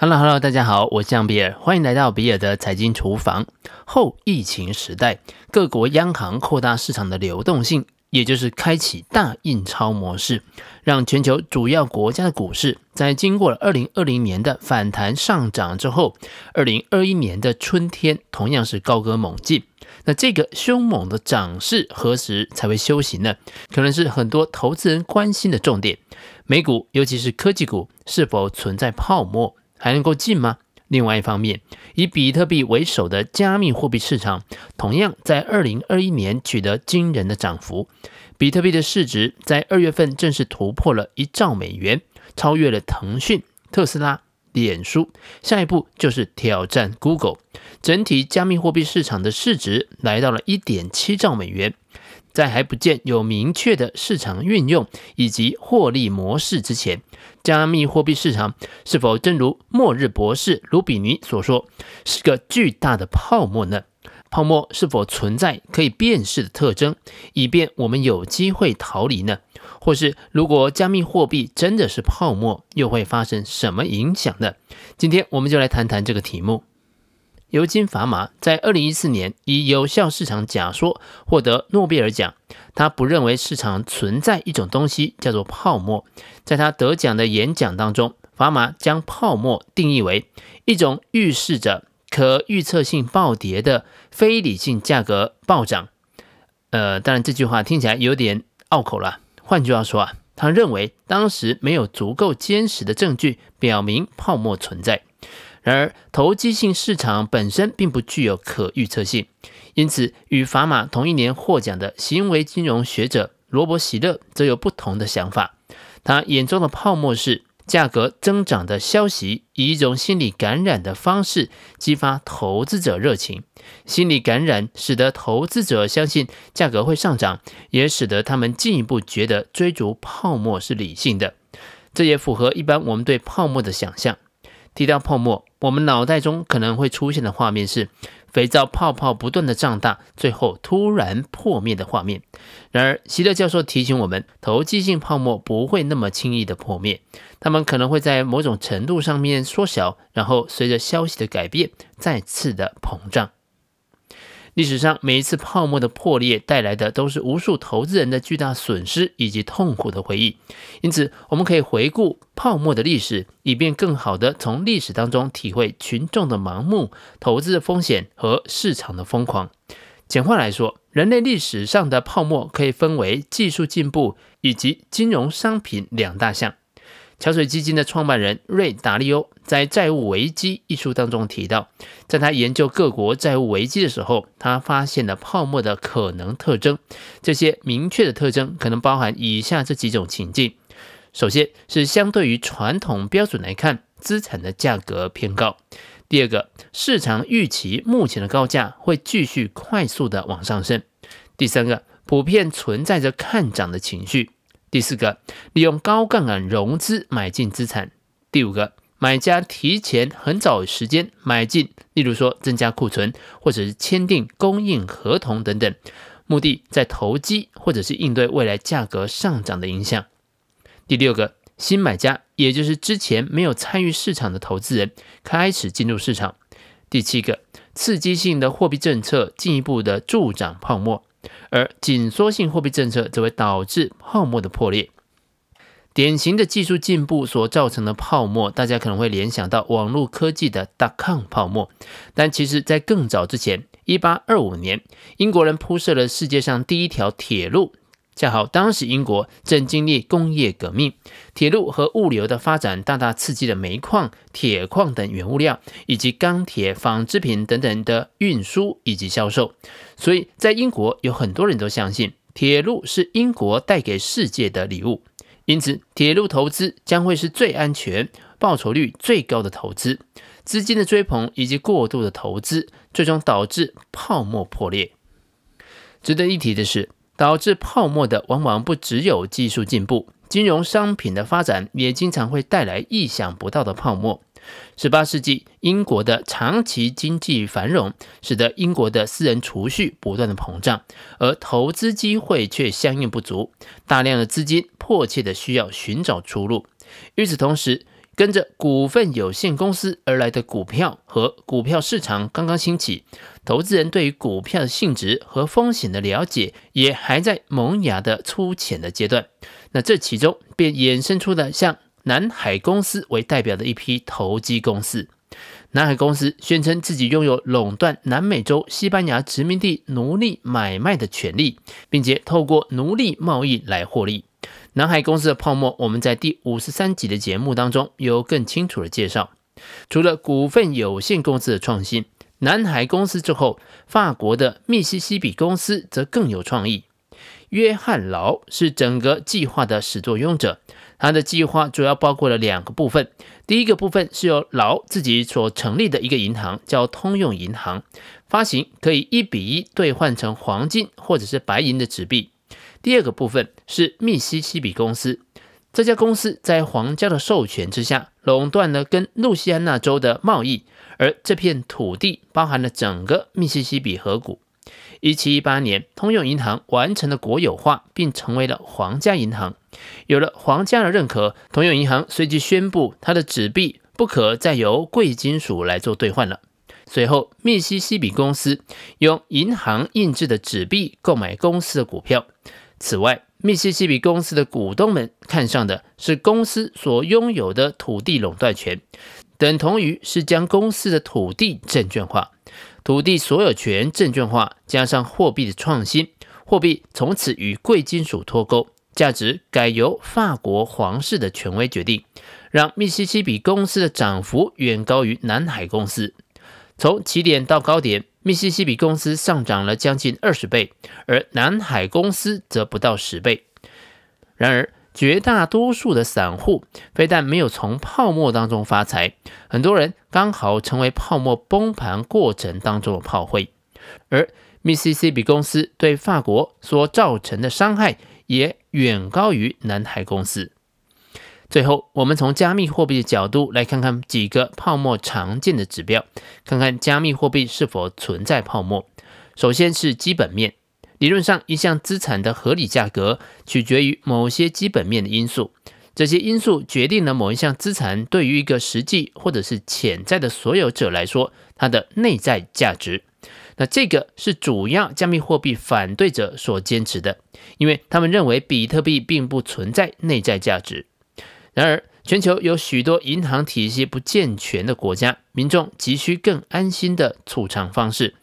Hello，Hello，大家好，我是比尔，欢迎来到比尔的财经厨房。后疫情时代，各国央行扩大市场的流动性，也就是开启大印钞模式，让全球主要国家的股市在经过了二零二零年的反弹上涨之后，二零二一年的春天同样是高歌猛进。那这个凶猛的涨势何时才会休息呢？可能是很多投资人关心的重点。美股，尤其是科技股，是否存在泡沫？还能够进吗？另外一方面，以比特币为首的加密货币市场，同样在二零二一年取得惊人的涨幅。比特币的市值在二月份正式突破了一兆美元，超越了腾讯、特斯拉、脸书，下一步就是挑战 Google。整体加密货币市场的市值来到了一点七兆美元。在还不见有明确的市场运用以及获利模式之前，加密货币市场是否正如末日博士卢比尼所说，是个巨大的泡沫呢？泡沫是否存在可以辨识的特征，以便我们有机会逃离呢？或是如果加密货币真的是泡沫，又会发生什么影响呢？今天我们就来谈谈这个题目。尤金·法玛在二零一四年以有效市场假说获得诺贝尔奖。他不认为市场存在一种东西叫做泡沫。在他得奖的演讲当中，法玛将泡沫定义为一种预示着可预测性暴跌的非理性价格暴涨。呃，当然这句话听起来有点拗口了。换句话说啊，他认为当时没有足够坚实的证据表明泡沫存在。然而，投机性市场本身并不具有可预测性，因此与法玛同一年获奖的行为金融学者罗伯·席勒则有不同的想法。他眼中的泡沫是价格增长的消息，以一种心理感染的方式激发投资者热情。心理感染使得投资者相信价格会上涨，也使得他们进一步觉得追逐泡沫是理性的。这也符合一般我们对泡沫的想象。提到泡沫，我们脑袋中可能会出现的画面是肥皂泡泡不断的胀大，最后突然破灭的画面。然而，希勒教授提醒我们，投机性泡沫不会那么轻易的破灭，它们可能会在某种程度上面缩小，然后随着消息的改变再次的膨胀。历史上每一次泡沫的破裂带来的都是无数投资人的巨大损失以及痛苦的回忆，因此我们可以回顾泡沫的历史，以便更好地从历史当中体会群众的盲目、投资的风险和市场的疯狂。简化来说，人类历史上的泡沫可以分为技术进步以及金融商品两大项。桥水基金的创办人瑞达利欧在《债务危机》一书当中提到，在他研究各国债务危机的时候，他发现了泡沫的可能特征。这些明确的特征可能包含以下这几种情境：首先是相对于传统标准来看，资产的价格偏高；第二个，市场预期目前的高价会继续快速的往上升；第三个，普遍存在着看涨的情绪。第四个，利用高杠杆融资买进资产；第五个，买家提前很早时间买进，例如说增加库存，或者是签订供应合同等等，目的在投机或者是应对未来价格上涨的影响。第六个，新买家，也就是之前没有参与市场的投资人开始进入市场。第七个，刺激性的货币政策进一步的助长泡沫。而紧缩性货币政策则会导致泡沫的破裂。典型的技术进步所造成的泡沫，大家可能会联想到网络科技的 dot-com 泡沫，但其实，在更早之前，一八二五年，英国人铺设了世界上第一条铁路。恰好当时英国正经历工业革命，铁路和物流的发展大大刺激了煤矿、铁矿等原物料，以及钢铁、纺织品等等的运输以及销售。所以在英国有很多人都相信铁路是英国带给世界的礼物，因此铁路投资将会是最安全、报酬率最高的投资。资金的追捧以及过度的投资，最终导致泡沫破裂。值得一提的是。导致泡沫的往往不只有技术进步，金融商品的发展也经常会带来意想不到的泡沫。十八世纪，英国的长期经济繁荣，使得英国的私人储蓄不断的膨胀，而投资机会却相应不足，大量的资金迫切的需要寻找出路。与此同时，跟着股份有限公司而来的股票和股票市场刚刚兴起，投资人对于股票的性质和风险的了解也还在萌芽的粗浅的阶段。那这其中便衍生出了像南海公司为代表的一批投机公司。南海公司宣称自己拥有垄断南美洲西班牙殖民地奴隶买卖的权利，并且透过奴隶贸易来获利。南海公司的泡沫，我们在第五十三集的节目当中有更清楚的介绍。除了股份有限公司的创新，南海公司之后，法国的密西西比公司则更有创意。约翰劳是整个计划的始作俑者，他的计划主要包括了两个部分。第一个部分是由劳自己所成立的一个银行，叫通用银行，发行可以一比一兑换成黄金或者是白银的纸币。第二个部分是密西西比公司，这家公司在皇家的授权之下，垄断了跟路西安那州的贸易，而这片土地包含了整个密西西比河谷。一七一八年，通用银行完成了国有化，并成为了皇家银行。有了皇家的认可，通用银行随即宣布，它的纸币不可再由贵金属来做兑换了。随后，密西西比公司用银行印制的纸币购买公司的股票。此外，密西西比公司的股东们看上的是公司所拥有的土地垄断权，等同于是将公司的土地证券化。土地所有权证券化加上货币的创新，货币从此与贵金属脱钩，价值改由法国皇室的权威决定，让密西西比公司的涨幅远高于南海公司。从起点到高点，密西西比公司上涨了将近二十倍，而南海公司则不到十倍。然而，绝大多数的散户非但没有从泡沫当中发财，很多人刚好成为泡沫崩盘过程当中的炮灰。而密西西比公司对法国所造成的伤害也远高于南海公司。最后，我们从加密货币的角度来看看几个泡沫常见的指标，看看加密货币是否存在泡沫。首先是基本面，理论上，一项资产的合理价格取决于某些基本面的因素，这些因素决定了某一项资产对于一个实际或者是潜在的所有者来说，它的内在价值。那这个是主要加密货币反对者所坚持的，因为他们认为比特币并不存在内在价值。然而，全球有许多银行体系不健全的国家，民众急需更安心的储藏方式。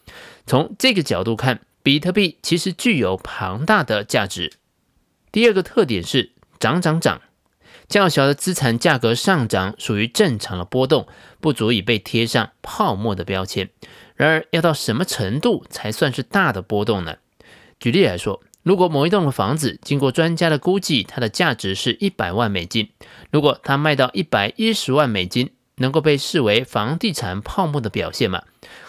从这个角度看，比特币其实具有庞大的价值。第二个特点是涨涨涨，较小的资产价格上涨属于正常的波动，不足以被贴上泡沫的标签。然而，要到什么程度才算是大的波动呢？举例来说。如果某一栋的房子经过专家的估计，它的价值是一百万美金，如果它卖到一百一十万美金，能够被视为房地产泡沫的表现吗？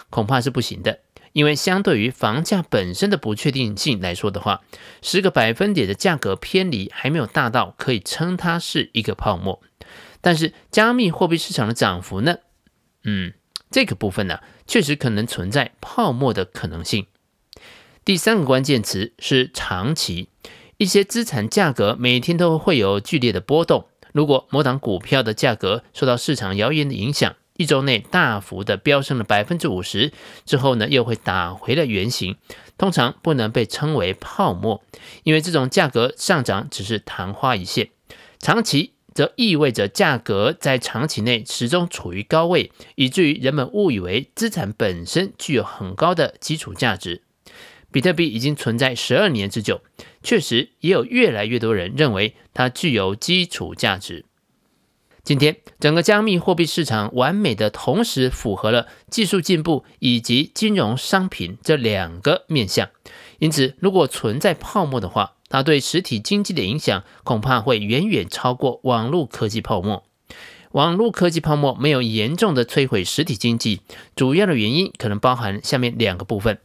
恐怕是不行的，因为相对于房价本身的不确定性来说的话，十个百分点的价格偏离还没有大到可以称它是一个泡沫。但是加密货币市场的涨幅呢？嗯，这个部分呢，确实可能存在泡沫的可能性。第三个关键词是长期，一些资产价格每天都会有剧烈的波动。如果某档股票的价格受到市场谣言的影响，一周内大幅的飙升了百分之五十，之后呢又会打回了原形，通常不能被称为泡沫，因为这种价格上涨只是昙花一现。长期则意味着价格在长期内始终处于高位，以至于人们误以为资产本身具有很高的基础价值。比特币已经存在十二年之久，确实也有越来越多人认为它具有基础价值。今天，整个加密货币市场完美的同时符合了技术进步以及金融商品这两个面向，因此，如果存在泡沫的话，它对实体经济的影响恐怕会远远超过网络科技泡沫。网络科技泡沫没有严重的摧毁实体经济，主要的原因可能包含下面两个部分。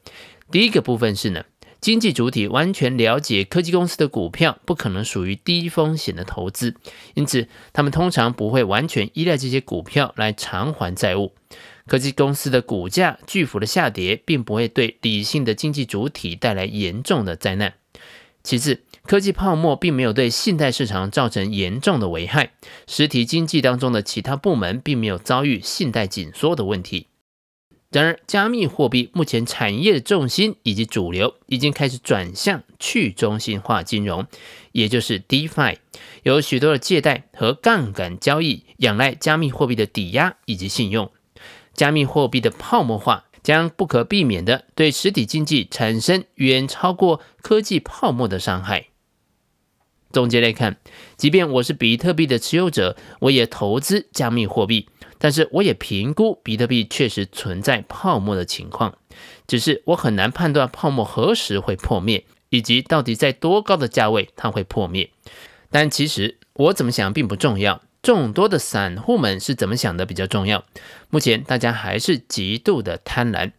第一个部分是呢，经济主体完全了解科技公司的股票不可能属于低风险的投资，因此他们通常不会完全依赖这些股票来偿还债务。科技公司的股价巨幅的下跌，并不会对理性的经济主体带来严重的灾难。其次，科技泡沫并没有对信贷市场造成严重的危害，实体经济当中的其他部门并没有遭遇信贷紧缩的问题。然而，加密货币目前产业的重心以及主流已经开始转向去中心化金融，也就是 DeFi，有许多的借贷和杠杆交易仰赖加密货币的抵押以及信用。加密货币的泡沫化将不可避免地对实体经济产生远超过科技泡沫的伤害。总结来看，即便我是比特币的持有者，我也投资加密货币。但是我也评估比特币确实存在泡沫的情况，只是我很难判断泡沫何时会破灭，以及到底在多高的价位它会破灭。但其实我怎么想并不重要，众多的散户们是怎么想的比较重要。目前大家还是极度的贪婪，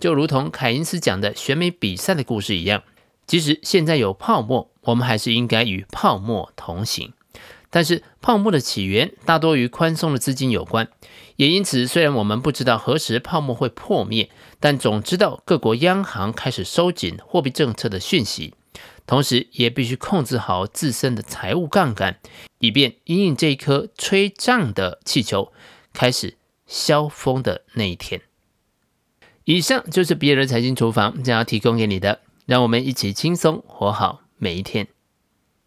就如同凯因斯讲的选美比赛的故事一样，即使现在有泡沫，我们还是应该与泡沫同行。但是泡沫的起源大多与宽松的资金有关，也因此，虽然我们不知道何时泡沫会破灭，但总知道各国央行开始收紧货币政策的讯息，同时也必须控制好自身的财务杠杆，以便因应这一颗吹胀的气球开始消风的那一天。以上就是比尔的财经厨房将要提供给你的，让我们一起轻松活好每一天。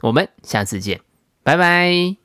我们下次见。拜拜。